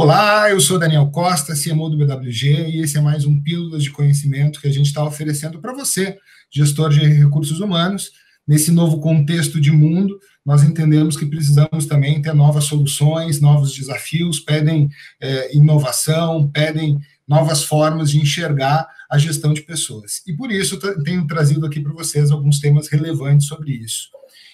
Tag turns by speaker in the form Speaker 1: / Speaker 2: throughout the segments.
Speaker 1: Olá, eu sou Daniel Costa, CMO do BWG, e esse é mais um Pílulas de Conhecimento que a gente está oferecendo para você, gestor de recursos humanos. Nesse novo contexto de mundo, nós entendemos que precisamos também ter novas soluções, novos desafios, pedem é, inovação, pedem novas formas de enxergar a gestão de pessoas. E por isso tenho trazido aqui para vocês alguns temas relevantes sobre isso.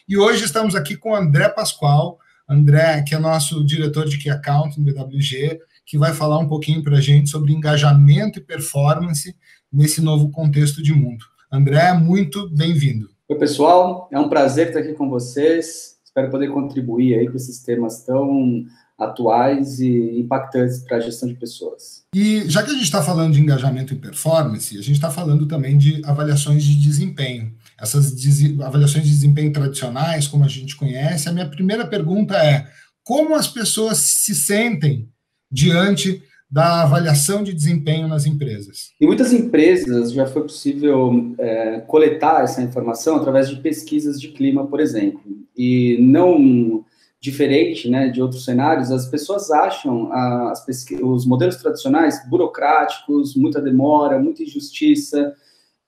Speaker 1: E hoje estamos aqui com André Pascoal, André, que é nosso diretor de Key Account no BWG, que vai falar um pouquinho para a gente sobre engajamento e performance nesse novo contexto de mundo. André, muito bem-vindo.
Speaker 2: Oi, pessoal, é um prazer estar aqui com vocês. Espero poder contribuir aí com esses temas tão atuais e impactantes para a gestão de pessoas.
Speaker 1: E já que a gente está falando de engajamento e performance, a gente está falando também de avaliações de desempenho essas avaliações de desempenho tradicionais, como a gente conhece, a minha primeira pergunta é: como as pessoas se sentem diante da avaliação de desempenho nas empresas?
Speaker 2: Em muitas empresas já foi possível é, coletar essa informação através de pesquisas de clima, por exemplo. E não diferente né, de outros cenários, as pessoas acham as os modelos tradicionais burocráticos, muita demora, muita injustiça,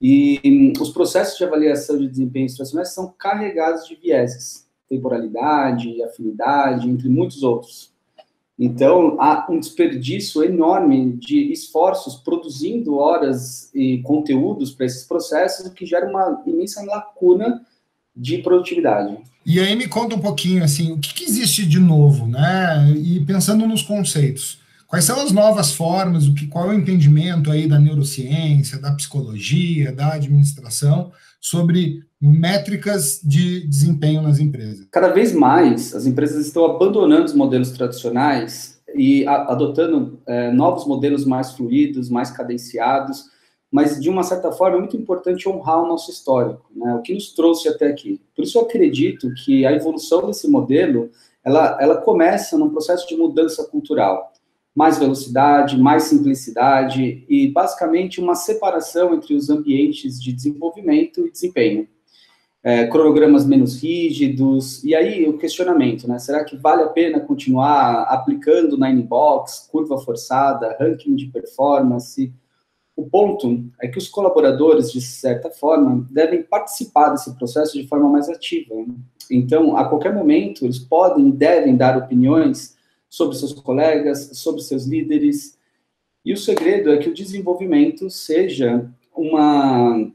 Speaker 2: e hum, os processos de avaliação de desempenho institucionais são carregados de vieses, temporalidade, afinidade, entre muitos outros. Então, há um desperdício enorme de esforços produzindo horas e conteúdos para esses processos, o que gera uma imensa lacuna de produtividade.
Speaker 1: E aí me conta um pouquinho, assim, o que, que existe de novo, né? E pensando nos conceitos. Quais são as novas formas, o que, qual é o entendimento aí da neurociência, da psicologia, da administração sobre métricas de desempenho nas empresas?
Speaker 2: Cada vez mais as empresas estão abandonando os modelos tradicionais e a, adotando é, novos modelos mais fluidos, mais cadenciados, mas de uma certa forma é muito importante honrar o nosso histórico, né? o que nos trouxe até aqui. Por isso eu acredito que a evolução desse modelo ela, ela começa num processo de mudança cultural mais velocidade, mais simplicidade e basicamente uma separação entre os ambientes de desenvolvimento e desempenho. É, cronogramas menos rígidos, e aí o questionamento, né? Será que vale a pena continuar aplicando Nine Box, curva forçada, ranking de performance? O ponto é que os colaboradores, de certa forma, devem participar desse processo de forma mais ativa. Então, a qualquer momento, eles podem e devem dar opiniões sobre seus colegas, sobre seus líderes. E o segredo é que o desenvolvimento seja uma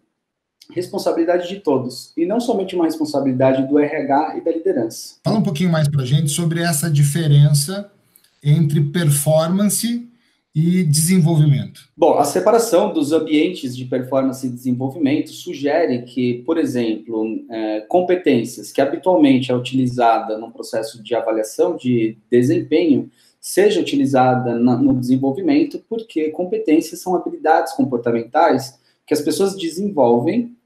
Speaker 2: responsabilidade de todos e não somente uma responsabilidade do RH e da liderança.
Speaker 1: Fala um pouquinho mais para a gente sobre essa diferença entre performance e desenvolvimento?
Speaker 2: Bom, a separação dos ambientes de performance e desenvolvimento sugere que, por exemplo, é, competências que habitualmente é utilizada no processo de avaliação de desempenho seja utilizada no desenvolvimento, porque competências são habilidades comportamentais que as pessoas desenvolvem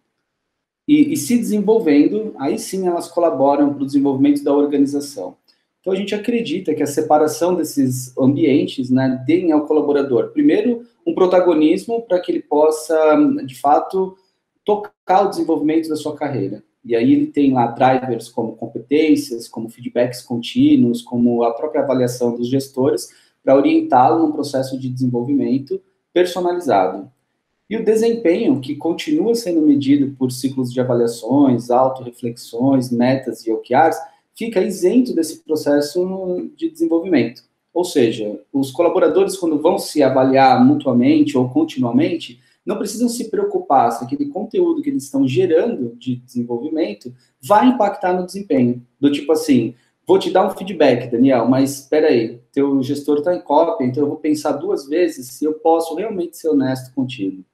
Speaker 2: e, e se desenvolvendo, aí sim elas colaboram para o desenvolvimento da organização. Então, a gente acredita que a separação desses ambientes né, deem ao colaborador, primeiro, um protagonismo para que ele possa, de fato, tocar o desenvolvimento da sua carreira. E aí ele tem lá drivers como competências, como feedbacks contínuos, como a própria avaliação dos gestores, para orientá-lo num processo de desenvolvimento personalizado. E o desempenho, que continua sendo medido por ciclos de avaliações, autorreflexões, metas e OKRs, fica isento desse processo de desenvolvimento. Ou seja, os colaboradores, quando vão se avaliar mutuamente ou continuamente, não precisam se preocupar se aquele conteúdo que eles estão gerando de desenvolvimento vai impactar no desempenho. Do tipo assim, vou te dar um feedback, Daniel, mas espera aí, teu gestor está em cópia, então eu vou pensar duas vezes se eu posso realmente ser honesto contigo.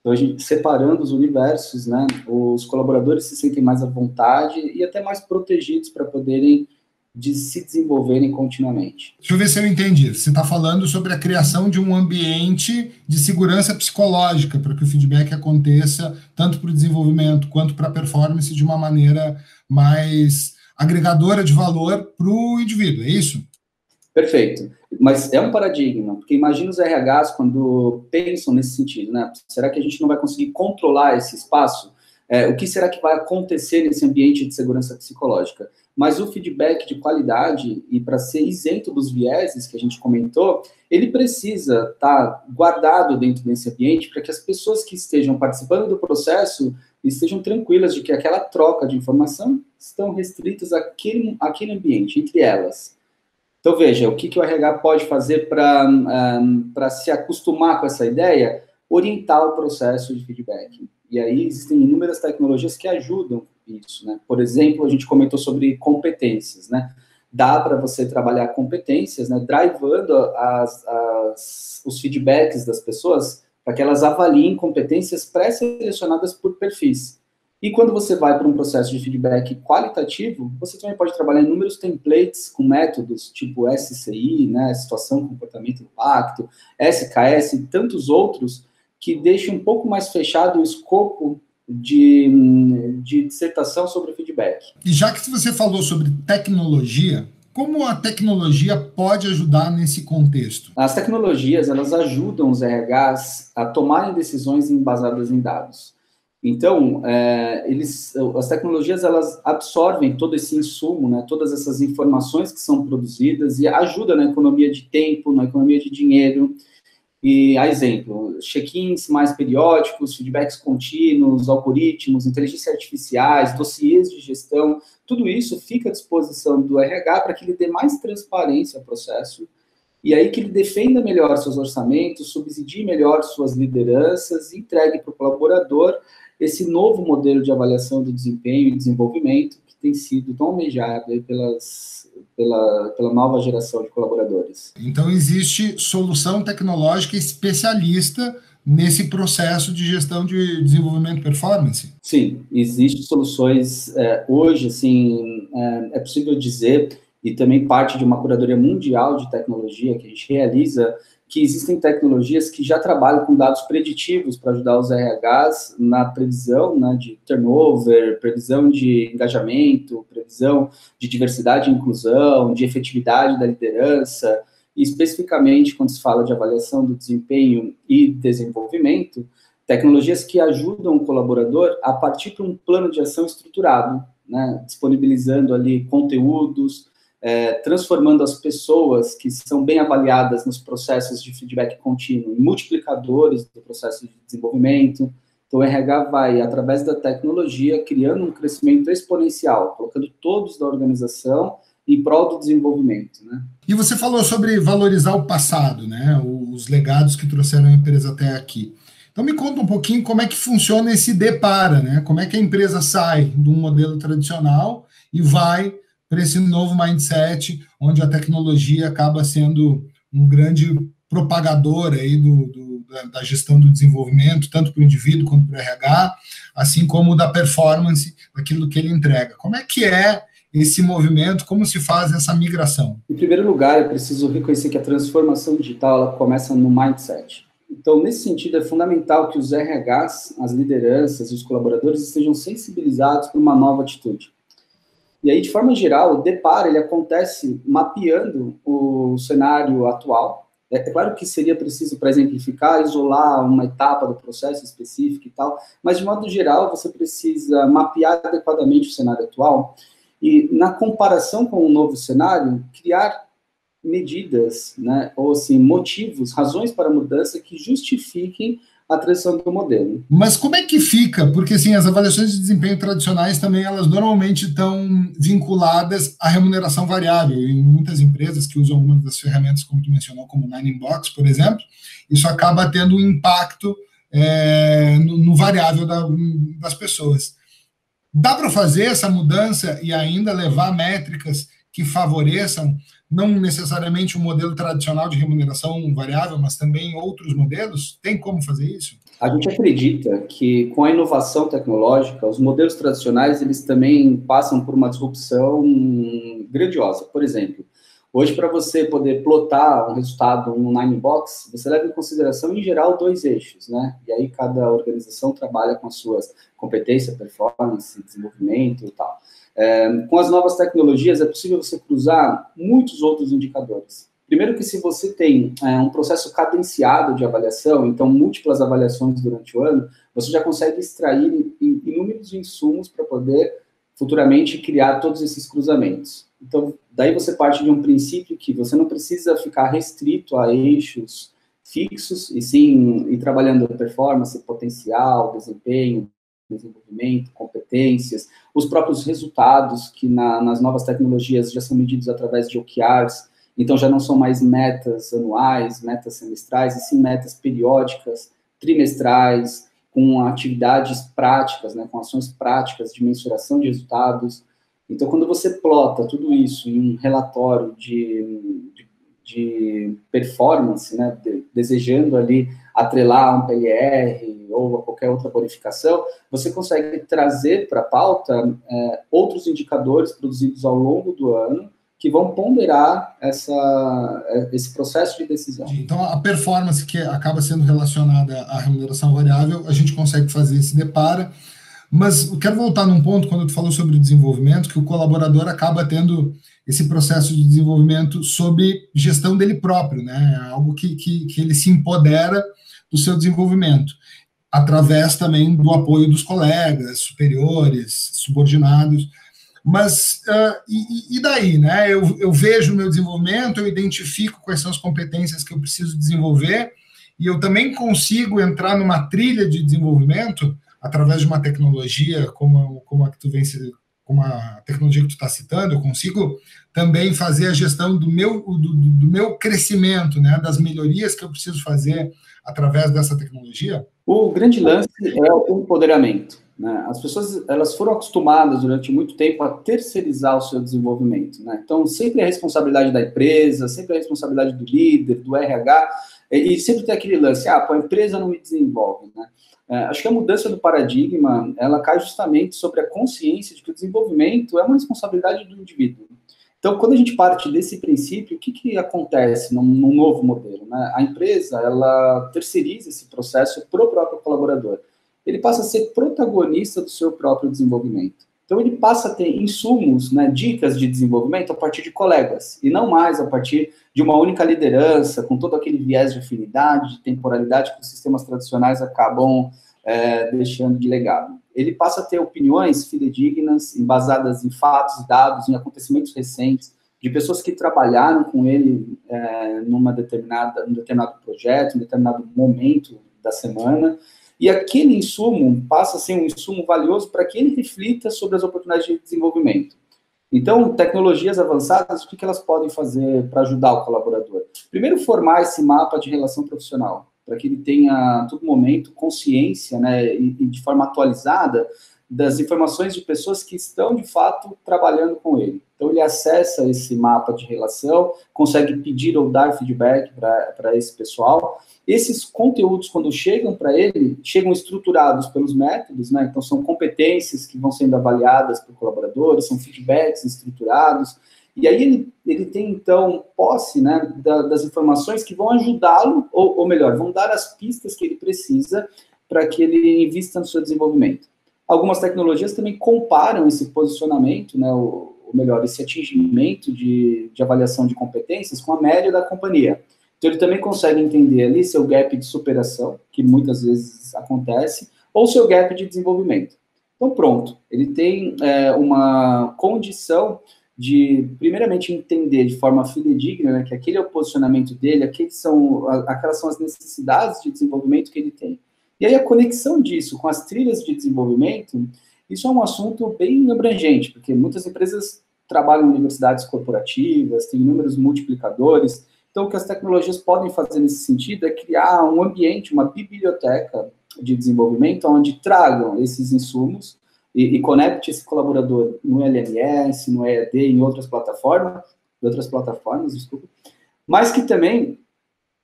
Speaker 2: Então, a gente, separando os universos, né, os colaboradores se sentem mais à vontade e até mais protegidos para poderem de se desenvolverem continuamente.
Speaker 1: Deixa eu ver se eu entendi. Você está falando sobre a criação de um ambiente de segurança psicológica para que o feedback aconteça tanto para o desenvolvimento quanto para a performance de uma maneira mais agregadora de valor para o indivíduo, é isso?
Speaker 2: Perfeito. Mas é um paradigma, porque imagina os RHs quando pensam nesse sentido, né? Será que a gente não vai conseguir controlar esse espaço? É, o que será que vai acontecer nesse ambiente de segurança psicológica? mas o feedback de qualidade, e para ser isento dos vieses que a gente comentou, ele precisa estar tá guardado dentro desse ambiente para que as pessoas que estejam participando do processo estejam tranquilas de que aquela troca de informação estão restritas àquele, àquele ambiente, entre elas. Então, veja, o que, que o RH pode fazer para um, se acostumar com essa ideia? Orientar o processo de feedback. E aí existem inúmeras tecnologias que ajudam isso, né? Por exemplo, a gente comentou sobre competências, né? Dá para você trabalhar competências, né? Drivando as, as, os feedbacks das pessoas para que elas avaliem competências pré-selecionadas por perfis. E quando você vai para um processo de feedback qualitativo, você também pode trabalhar inúmeros templates com métodos tipo SCI, né, situação, comportamento, impacto, SKS e tantos outros que deixam um pouco mais fechado o escopo de, de dissertação sobre feedback.
Speaker 1: E já que você falou sobre tecnologia, como a tecnologia pode ajudar nesse contexto?
Speaker 2: As tecnologias, elas ajudam os RHs a tomarem decisões embasadas em dados. Então, é, eles, as tecnologias, elas absorvem todo esse insumo, né, todas essas informações que são produzidas e ajuda na economia de tempo, na economia de dinheiro, e, a exemplo, check-ins mais periódicos, feedbacks contínuos, algoritmos, inteligência artificiais, dossiês de gestão, tudo isso fica à disposição do RH para que ele dê mais transparência ao processo. E aí que ele defenda melhor seus orçamentos, subsidie melhor suas lideranças entregue para o colaborador esse novo modelo de avaliação do desempenho e desenvolvimento que tem sido tão almejado pelas pela, pela nova geração de colaboradores.
Speaker 1: Então, existe solução tecnológica especialista nesse processo de gestão de desenvolvimento e performance?
Speaker 2: Sim, existem soluções é, hoje, assim, é, é, possível dizer, e também parte de uma curadoria mundial de tecnologia que a gente realiza que existem tecnologias que já trabalham com dados preditivos para ajudar os RHs na previsão né, de turnover, previsão de engajamento, previsão de diversidade e inclusão, de efetividade da liderança, e especificamente quando se fala de avaliação do desempenho e desenvolvimento, tecnologias que ajudam o colaborador a partir de um plano de ação estruturado, né, disponibilizando ali conteúdos, é, transformando as pessoas que são bem avaliadas nos processos de feedback contínuo em multiplicadores do processo de desenvolvimento. Então, o RH vai, através da tecnologia, criando um crescimento exponencial, colocando todos da organização em prol do desenvolvimento. Né?
Speaker 1: E você falou sobre valorizar o passado, né? os legados que trouxeram a empresa até aqui. Então me conta um pouquinho como é que funciona esse depara, né? Como é que a empresa sai de um modelo tradicional e vai para esse novo mindset, onde a tecnologia acaba sendo um grande propagador aí do, do da, gestão do desenvolvimento, tanto para o indivíduo quanto para o RH, assim como da performance daquilo que ele entrega. Como é que é esse movimento, como se faz essa migração?
Speaker 2: Em primeiro lugar, é preciso reconhecer que a transformação digital ela começa no mindset. Então, nesse sentido, é fundamental que os RHs, as lideranças e os colaboradores estejam sensibilizados para uma nova atitude. E aí, de forma geral, o deparo ele acontece mapeando o cenário atual. É, é claro que seria preciso, para exemplificar, isolar uma etapa do processo específico e tal, mas de modo geral, você precisa mapear adequadamente o cenário atual e, na comparação com o novo cenário, criar medidas, né, ou assim, motivos, razões para mudança que justifiquem a transição do modelo.
Speaker 1: Mas como é que fica? Porque assim, as avaliações de desempenho tradicionais também elas normalmente estão vinculadas à remuneração variável. Em muitas empresas que usam algumas das ferramentas, como tu mencionou, como Nine Box, por exemplo, isso acaba tendo um impacto é, no, no, variável da, das pessoas. Dá para fazer essa mudança e ainda levar métricas que favoreçam não necessariamente o um modelo tradicional de remuneração variável, mas também outros modelos? Tem como fazer isso?
Speaker 2: A gente acredita que com a inovação tecnológica, os modelos tradicionais eles também passam por uma disrupção grandiosa. Por exemplo, hoje para você poder plotar um resultado no Nine Box, você leva em consideração em geral dois eixos, né? E aí cada organização trabalha com as suas competências, performance, desenvolvimento e tal. É, com as novas tecnologias, é possível você cruzar muitos outros indicadores. Primeiro que se você tem é, um processo cadenciado de avaliação, então múltiplas avaliações durante o ano, você já consegue extrair inúmeros insumos para poder futuramente criar todos esses cruzamentos. Então, daí você parte de um princípio que você não precisa ficar restrito a eixos fixos, e sim ir trabalhando performance, potencial, desempenho, desenvolvimento, competências, os próprios resultados que na, nas novas tecnologias já são medidos através de OKRs, então já não são mais metas anuais, metas semestrais, e sim metas periódicas, trimestrais, com atividades práticas, né, com ações práticas de mensuração de resultados. Então, quando você plota tudo isso em um relatório de, de, de performance, né, de, desejando ali atrelar um PLR ou a qualquer outra bonificação, você consegue trazer para a pauta é, outros indicadores produzidos ao longo do ano que vão ponderar essa, esse processo de decisão.
Speaker 1: Então, a performance que acaba sendo relacionada à remuneração variável, a gente consegue fazer se depara, mas eu quero voltar num ponto, quando tu falou sobre o desenvolvimento, que o colaborador acaba tendo esse processo de desenvolvimento sob gestão dele próprio, né? É algo que, que, que ele se empodera do seu desenvolvimento, através também do apoio dos colegas, superiores, subordinados. Mas uh, e, e, daí, né? Eu, eu vejo o meu desenvolvimento, eu identifico quais são as competências que eu preciso desenvolver, e eu também consigo entrar numa trilha de desenvolvimento através de uma tecnologia como, como a que tu vem como a tecnologia que tu está citando, eu consigo também fazer a gestão do meu, do, do, meu crescimento, né, das melhorias que eu preciso fazer através dessa tecnologia?
Speaker 2: O grande lance é o empoderamento. Né? As pessoas elas foram acostumadas durante muito tempo a terceirizar o seu desenvolvimento. Né? Então, sempre a responsabilidade da empresa, sempre a responsabilidade do líder, do RH, e, sempre tem aquele lance, ah, a empresa não me desenvolve. Né? É, acho que a mudança do paradigma, ela cai justamente sobre a consciência de que o desenvolvimento é uma responsabilidade do indivíduo. Então, quando a gente parte desse princípio, o que, que acontece num, num novo modelo? Né? A empresa, ela terceiriza esse processo para o próprio colaborador ele passa a ser protagonista do seu próprio desenvolvimento. Então, ele passa a ter insumos, né, dicas de desenvolvimento a partir de colegas, e não mais a partir de uma única liderança, com todo aquele viés de afinidade, de temporalidade que os sistemas tradicionais acabam é, deixando de legado. Ele passa a ter opiniões fidedignas, embasadas em fatos, dados, em acontecimentos recentes, de pessoas que trabalharam com ele é, numa determinada, num determinado projeto, em um determinado momento da semana, e aquele insumo passa a ser um insumo valioso para que ele reflita sobre as oportunidades de desenvolvimento. Então, tecnologias avançadas, o que elas podem fazer para ajudar o colaborador? Primeiro, formar esse mapa de relação profissional, para que ele tenha, a todo momento, consciência, né, e, e de forma atualizada, das informações de pessoas que estão, de fato, trabalhando com ele. Então, ele acessa esse mapa de relação, consegue pedir ou dar feedback para esse pessoal, esses conteúdos, quando chegam para ele, chegam estruturados pelos métodos, né? Então, são competências que vão sendo avaliadas por colaboradores, são feedbacks estruturados. E aí ele, ele tem, então, posse né, da, das informações que vão ajudá-lo, ou, ou melhor, vão dar as pistas que ele precisa para que ele invista no seu desenvolvimento. Algumas tecnologias também comparam esse posicionamento, né, ou, ou melhor, esse atingimento de, de avaliação de competências com a média da companhia. Então, ele também consegue entender ali seu gap de superação, que muitas vezes acontece, ou seu gap de desenvolvimento. Então, pronto, ele tem é, uma condição de, primeiramente, entender de forma fidedigna né, que aquele é o posicionamento dele, aqueles são, aquelas são as necessidades de desenvolvimento que ele tem. E aí, a conexão disso com as trilhas de desenvolvimento, isso é um assunto bem abrangente, porque muitas empresas trabalham em universidades corporativas, têm inúmeros multiplicadores, então, o que as tecnologias podem fazer nesse sentido é criar um ambiente, uma biblioteca de desenvolvimento, onde tragam esses insumos e, e conecte esse colaborador no LMS, no EAD, em outras plataformas, outras plataformas, desculpa, mas que também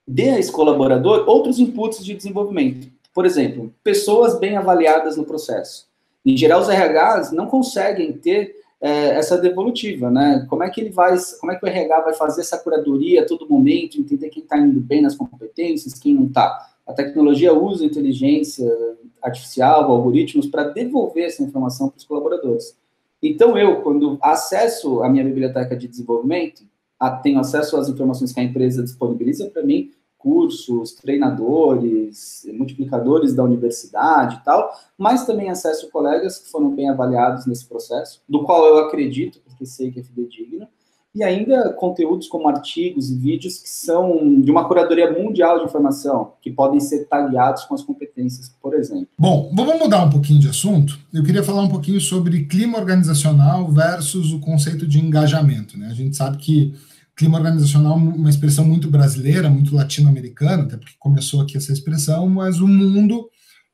Speaker 2: dê a esse colaborador outros inputs de desenvolvimento. Por exemplo, pessoas bem avaliadas no processo. Em geral, os RHs não conseguem ter é, essa devolutiva, né? Como é que ele vai, como é que o RH vai fazer essa curadoria a todo momento, entender quem está indo bem nas competências, quem não está. A tecnologia usa inteligência artificial, algoritmos, para devolver essa informação para os colaboradores. Então, eu, quando acesso a minha biblioteca de desenvolvimento, a, tenho acesso às informações que a empresa disponibiliza para mim, cursos, treinadores, multiplicadores da universidade e tal, mas também acesso colegas que foram bem avaliados nesse processo, do qual eu acredito, porque sei que é fidedigno, e ainda conteúdos como artigos e vídeos que são de uma curadoria mundial de informação, que podem ser tagueados com as competências, por exemplo.
Speaker 1: Bom, vamos mudar um pouquinho de assunto. Eu queria falar um pouquinho sobre clima organizacional versus o conceito de engajamento. Né? A gente sabe que clima organizacional é uma expressão muito brasileira, muito latino-americana, até porque começou aqui essa expressão, mas o mundo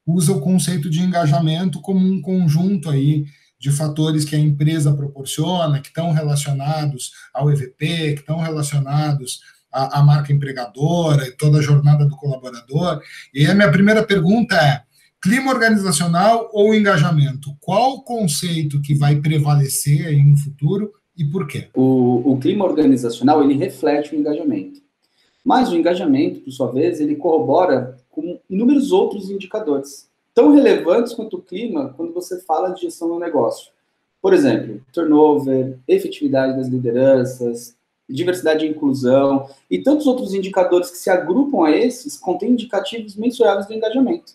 Speaker 1: usa o conceito de engajamento como um conjunto aí de fatores que a empresa proporciona, que estão relacionados ao EVP, que estão relacionados à, à marca empregadora e toda a jornada do colaborador. E a minha primeira pergunta é: clima organizacional ou engajamento? Qual o conceito que vai prevalecer aí no futuro e por quê?
Speaker 2: O, o clima organizacional ele reflete o engajamento. Mas o engajamento, por sua vez, ele corrobora com inúmeros outros indicadores tão relevantes quanto o clima quando você fala de gestão do negócio. Por exemplo, turnover, efetividade das lideranças, diversidade e inclusão e tantos outros indicadores que se agrupam a esses contêm indicativos mensuráveis do engajamento.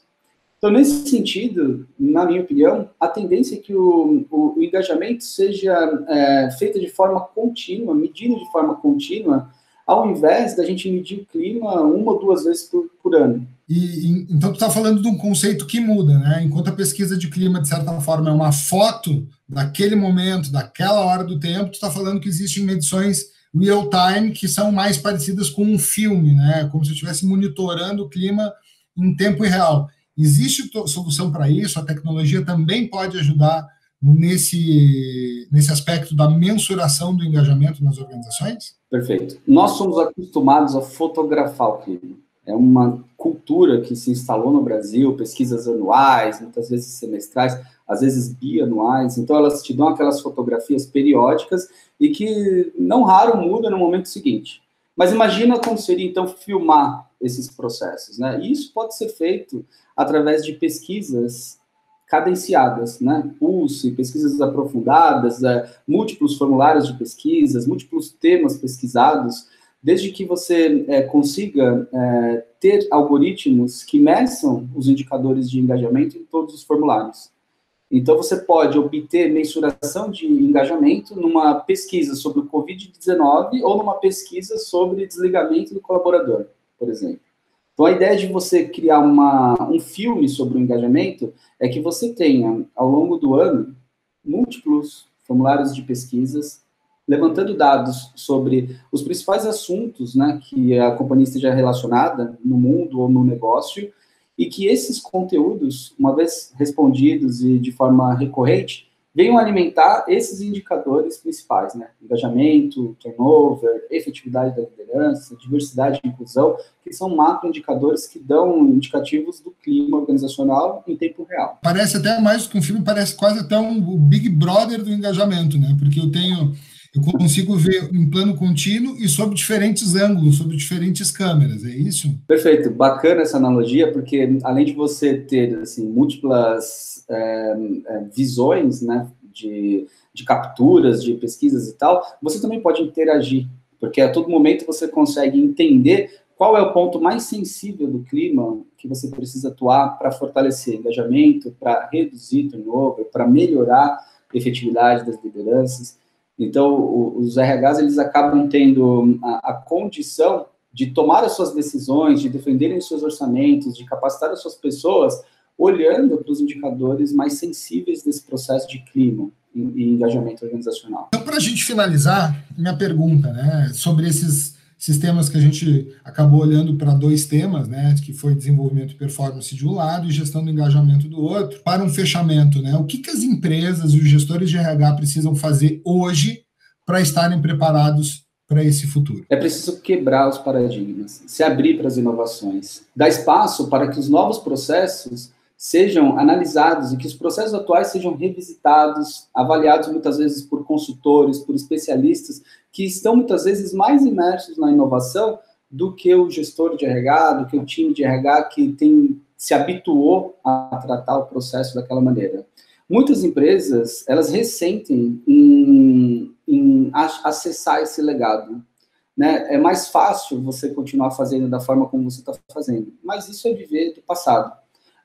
Speaker 2: Então, nesse sentido, na minha opinião, a tendência é que o, o, o engajamento seja é, feito de forma contínua, medido de forma contínua, ao invés da gente medir o clima uma ou duas vezes por, por ano.
Speaker 1: E, então, tu está falando de um conceito que muda, né? Enquanto a pesquisa de clima, de certa forma, é uma foto daquele momento, daquela hora do tempo, tu está falando que existem medições real time que são mais parecidas com um filme, né? Como se eu estivesse monitorando o clima em tempo real. Existe solução para isso? A tecnologia também pode ajudar nesse, nesse aspecto da mensuração do engajamento nas organizações?
Speaker 2: Perfeito. Nós somos acostumados a fotografar o clima é uma cultura que se instalou no Brasil, pesquisas anuais, muitas vezes semestrais, às vezes bianuais, então elas te dão aquelas fotografias periódicas e que não raro muda no momento seguinte. Mas imagina como seria então filmar esses processos, né? E isso pode ser feito através de pesquisas cadenciadas, né? Pulse, pesquisas aprofundadas, é, múltiplos formulários de pesquisas, múltiplos temas pesquisados, desde que você é, consiga é, ter algoritmos que meçam os indicadores de engajamento em todos os formulários. Então, você pode obter mensuração de engajamento numa pesquisa sobre o Covid-19 ou numa pesquisa sobre desligamento do colaborador, por exemplo. Então, a ideia de você criar uma, um filme sobre o engajamento é que você tenha, ao longo do ano, múltiplos formulários de pesquisas levantando dados sobre os principais assuntos né, que a companhia esteja relacionada no mundo ou no negócio, e que esses conteúdos, uma vez respondidos e de forma recorrente, venham alimentar esses indicadores principais, né? Engajamento, turnover, efetividade da liderança, diversidade e inclusão, que são macroindicadores que dão indicativos do clima organizacional em tempo real.
Speaker 1: Parece até mais que um filme, parece quase até um Big Brother do engajamento, né? Porque eu tenho eu consigo ver em plano contínuo e sob diferentes ângulos, sob diferentes câmeras, é isso?
Speaker 2: Perfeito, bacana essa analogia, porque além de você ter assim, múltiplas é, é, visões né, de, de capturas, de pesquisas e tal, você também pode interagir, porque a todo momento você consegue entender qual é o ponto mais sensível do clima que você precisa atuar para fortalecer engajamento, para reduzir turnover, para melhorar a efetividade das lideranças. Então, os RHs eles acabam tendo a, a, condição de tomar as suas decisões, de defenderem os seus orçamentos, de capacitar as suas pessoas, olhando para os indicadores mais sensíveis desse processo de clima e, e engajamento organizacional.
Speaker 1: Então, para a gente finalizar, minha pergunta, né, sobre esses sistemas que a gente acabou olhando para dois temas, né, que foi desenvolvimento e performance de um lado e gestão do engajamento do outro, para um fechamento, né, o que, que as empresas e os gestores de RH precisam fazer hoje para estarem preparados para esse futuro?
Speaker 2: É preciso quebrar os paradigmas, se abrir para as inovações, dar espaço para que os novos processos sejam analisados e que os processos atuais sejam revisitados, avaliados muitas vezes por consultores, por especialistas que estão muitas vezes mais imersos na inovação do que o gestor de RH, do que o time de RH que tem se habituou a tratar o processo daquela maneira. Muitas empresas, elas ressentem em, em acessar esse legado. né, é mais fácil você continuar fazendo da forma como você está fazendo. Mas isso é viver do passado.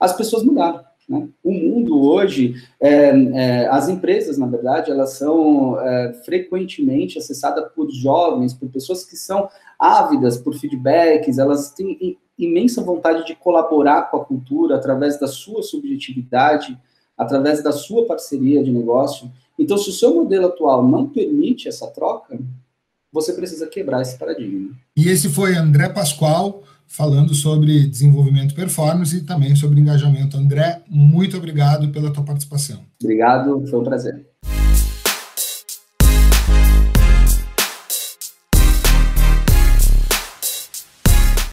Speaker 2: As pessoas mudaram. Né? O mundo hoje, é, é, as empresas, na verdade, elas são é, frequentemente acessadas por jovens, por pessoas que são ávidas por feedbacks, elas têm imensa vontade de colaborar com a cultura através da sua subjetividade, através da sua parceria de negócio. Então, se o seu modelo atual não permite essa troca, você precisa quebrar esse paradigma.
Speaker 1: E esse foi André Pascoal falando sobre desenvolvimento performance e também sobre engajamento. André, muito obrigado pela tua participação.
Speaker 2: Obrigado, foi um prazer.